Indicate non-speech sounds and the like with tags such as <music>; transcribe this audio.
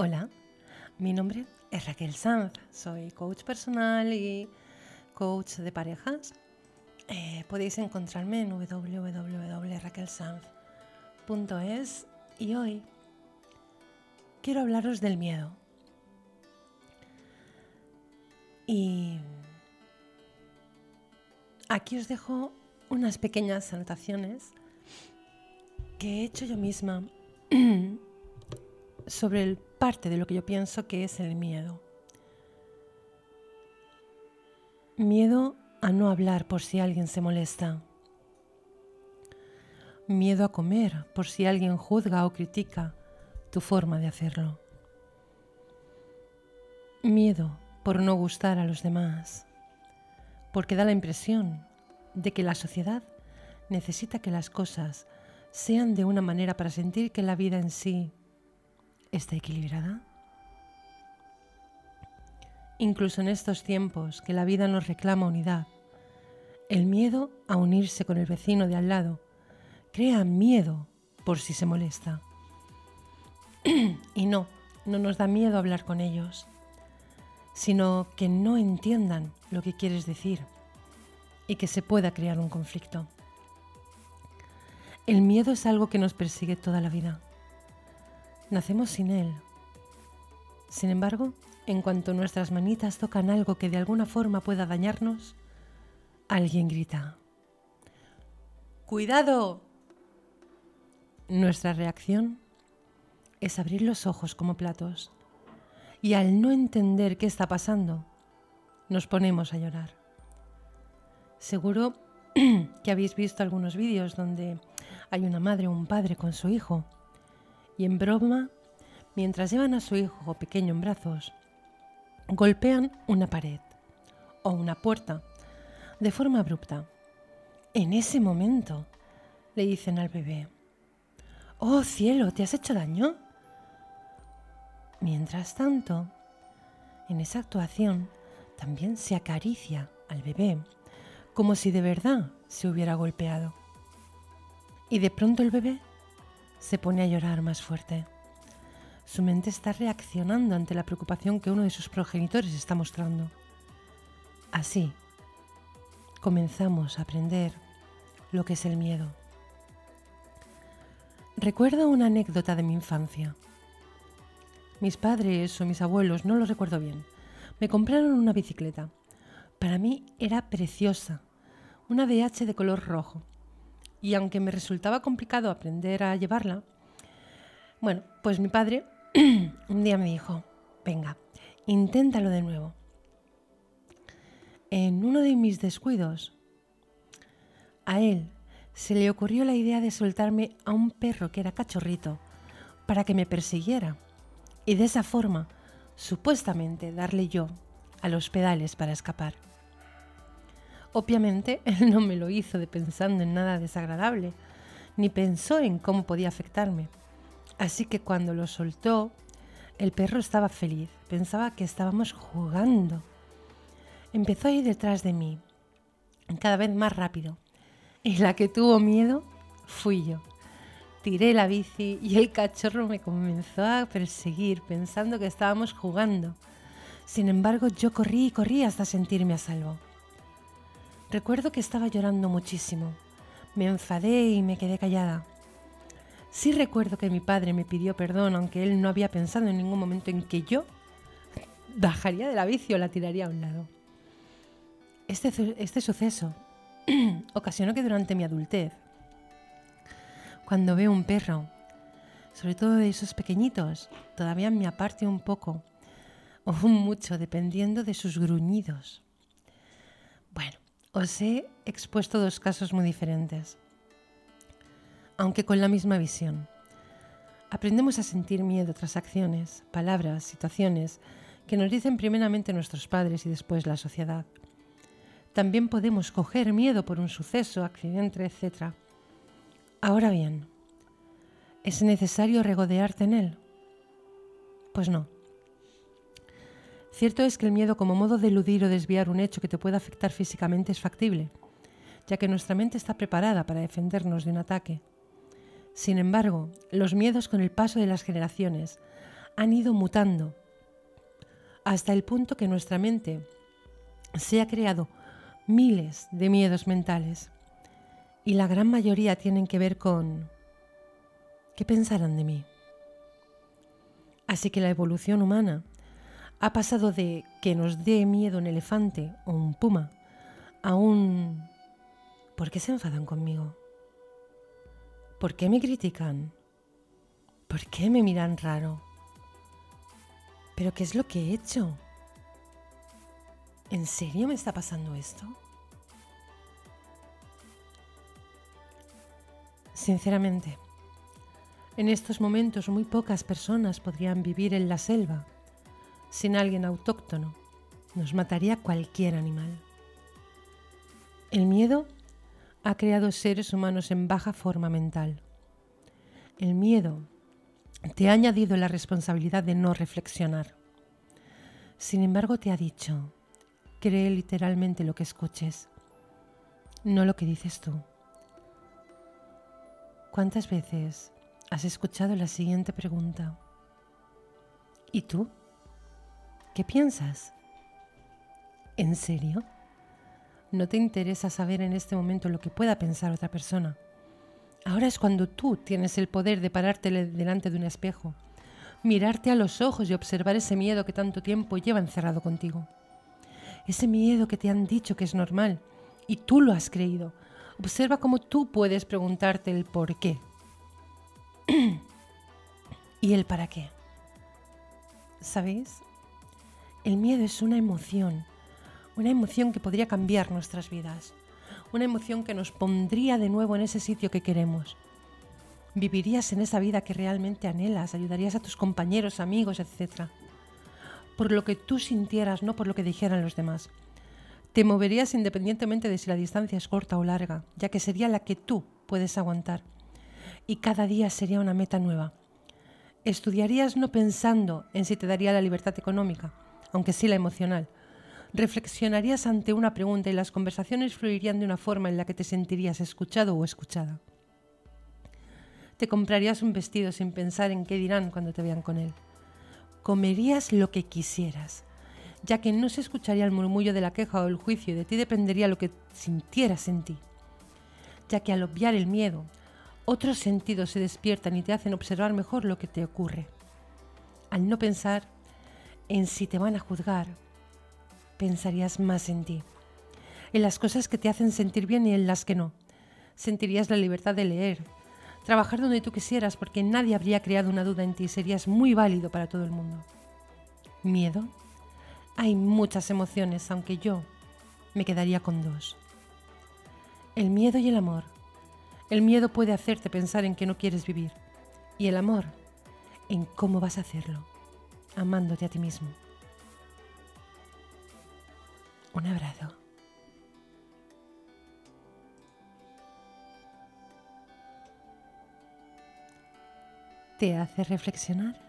Hola, mi nombre es Raquel Sanz, soy coach personal y coach de parejas. Eh, podéis encontrarme en www.raquelsanz.es y hoy quiero hablaros del miedo. Y aquí os dejo unas pequeñas anotaciones que he hecho yo misma <clears throat> sobre el parte de lo que yo pienso que es el miedo. Miedo a no hablar por si alguien se molesta. Miedo a comer por si alguien juzga o critica tu forma de hacerlo. Miedo por no gustar a los demás, porque da la impresión de que la sociedad necesita que las cosas sean de una manera para sentir que la vida en sí está equilibrada? Incluso en estos tiempos que la vida nos reclama unidad, el miedo a unirse con el vecino de al lado crea miedo por si se molesta. <clears throat> y no, no nos da miedo hablar con ellos, sino que no entiendan lo que quieres decir y que se pueda crear un conflicto. El miedo es algo que nos persigue toda la vida. Nacemos sin él. Sin embargo, en cuanto nuestras manitas tocan algo que de alguna forma pueda dañarnos, alguien grita, ¡Cuidado! Nuestra reacción es abrir los ojos como platos y al no entender qué está pasando, nos ponemos a llorar. Seguro <clears throat> que habéis visto algunos vídeos donde hay una madre o un padre con su hijo y en broma, mientras llevan a su hijo pequeño en brazos, golpean una pared o una puerta de forma abrupta. En ese momento le dicen al bebé, Oh cielo, ¿te has hecho daño? Mientras tanto, en esa actuación también se acaricia al bebé como si de verdad se hubiera golpeado. Y de pronto el bebé se pone a llorar más fuerte. Su mente está reaccionando ante la preocupación que uno de sus progenitores está mostrando. Así, comenzamos a aprender lo que es el miedo. Recuerdo una anécdota de mi infancia. Mis padres o mis abuelos, no lo recuerdo bien, me compraron una bicicleta. Para mí era preciosa, una DH de color rojo, y aunque me resultaba complicado aprender a llevarla, bueno, pues mi padre <clears throat> un día me dijo, venga, inténtalo de nuevo. En uno de mis descuidos, a él se le ocurrió la idea de soltarme a un perro que era cachorrito para que me persiguiera y de esa forma, supuestamente, darle yo a los pedales para escapar. Obviamente, <laughs> él no me lo hizo de pensando en nada desagradable, ni pensó en cómo podía afectarme. Así que cuando lo soltó, el perro estaba feliz, pensaba que estábamos jugando. Empezó a ir detrás de mí, cada vez más rápido, y la que tuvo miedo fui yo. Tiré la bici y el cachorro me comenzó a perseguir, pensando que estábamos jugando. Sin embargo, yo corrí y corrí hasta sentirme a salvo. Recuerdo que estaba llorando muchísimo. Me enfadé y me quedé callada. Sí recuerdo que mi padre me pidió perdón, aunque él no había pensado en ningún momento en que yo bajaría de la bici o la tiraría a un lado. Este, este suceso <clears throat> ocasionó que durante mi adultez, cuando veo un perro, sobre todo de esos pequeñitos, todavía me aparte un poco o <laughs> mucho, dependiendo de sus gruñidos. Bueno, os he expuesto dos casos muy diferentes, aunque con la misma visión. Aprendemos a sentir miedo tras acciones, palabras, situaciones que nos dicen primeramente nuestros padres y después la sociedad. También podemos coger miedo por un suceso, accidente, etc. Ahora bien, ¿es necesario regodearte en él? Pues no. Cierto es que el miedo como modo de eludir o desviar un hecho que te pueda afectar físicamente es factible, ya que nuestra mente está preparada para defendernos de un ataque. Sin embargo, los miedos con el paso de las generaciones han ido mutando hasta el punto que nuestra mente se ha creado miles de miedos mentales y la gran mayoría tienen que ver con ¿qué pensarán de mí? Así que la evolución humana ha pasado de que nos dé miedo un elefante o un puma a un ¿por qué se enfadan conmigo? ¿Por qué me critican? ¿Por qué me miran raro? ¿Pero qué es lo que he hecho? ¿En serio me está pasando esto? Sinceramente, en estos momentos muy pocas personas podrían vivir en la selva sin alguien autóctono. Nos mataría cualquier animal. El miedo ha creado seres humanos en baja forma mental. El miedo te ha añadido la responsabilidad de no reflexionar. Sin embargo, te ha dicho, cree literalmente lo que escuches, no lo que dices tú. ¿Cuántas veces has escuchado la siguiente pregunta? ¿Y tú? ¿Qué piensas? ¿En serio? ¿No te interesa saber en este momento lo que pueda pensar otra persona? Ahora es cuando tú tienes el poder de pararte delante de un espejo, mirarte a los ojos y observar ese miedo que tanto tiempo lleva encerrado contigo. Ese miedo que te han dicho que es normal y tú lo has creído. Observa cómo tú puedes preguntarte el por qué <clears throat> y el para qué. ¿Sabéis? El miedo es una emoción, una emoción que podría cambiar nuestras vidas, una emoción que nos pondría de nuevo en ese sitio que queremos. Vivirías en esa vida que realmente anhelas, ayudarías a tus compañeros, amigos, etc. Por lo que tú sintieras, no por lo que dijeran los demás. Te moverías independientemente de si la distancia es corta o larga, ya que sería la que tú puedes aguantar. Y cada día sería una meta nueva. Estudiarías no pensando en si te daría la libertad económica, aunque sí la emocional. Reflexionarías ante una pregunta y las conversaciones fluirían de una forma en la que te sentirías escuchado o escuchada. Te comprarías un vestido sin pensar en qué dirán cuando te vean con él. Comerías lo que quisieras, ya que no se escucharía el murmullo de la queja o el juicio y de ti dependería lo que sintieras en ti. Ya que al obviar el miedo, otros sentidos se despiertan y te hacen observar mejor lo que te ocurre. Al no pensar, en si te van a juzgar, pensarías más en ti, en las cosas que te hacen sentir bien y en las que no. Sentirías la libertad de leer, trabajar donde tú quisieras porque nadie habría creado una duda en ti, serías muy válido para todo el mundo. ¿Miedo? Hay muchas emociones, aunque yo me quedaría con dos. El miedo y el amor. El miedo puede hacerte pensar en que no quieres vivir y el amor en cómo vas a hacerlo amándote a ti mismo. Un abrazo. ¿Te hace reflexionar?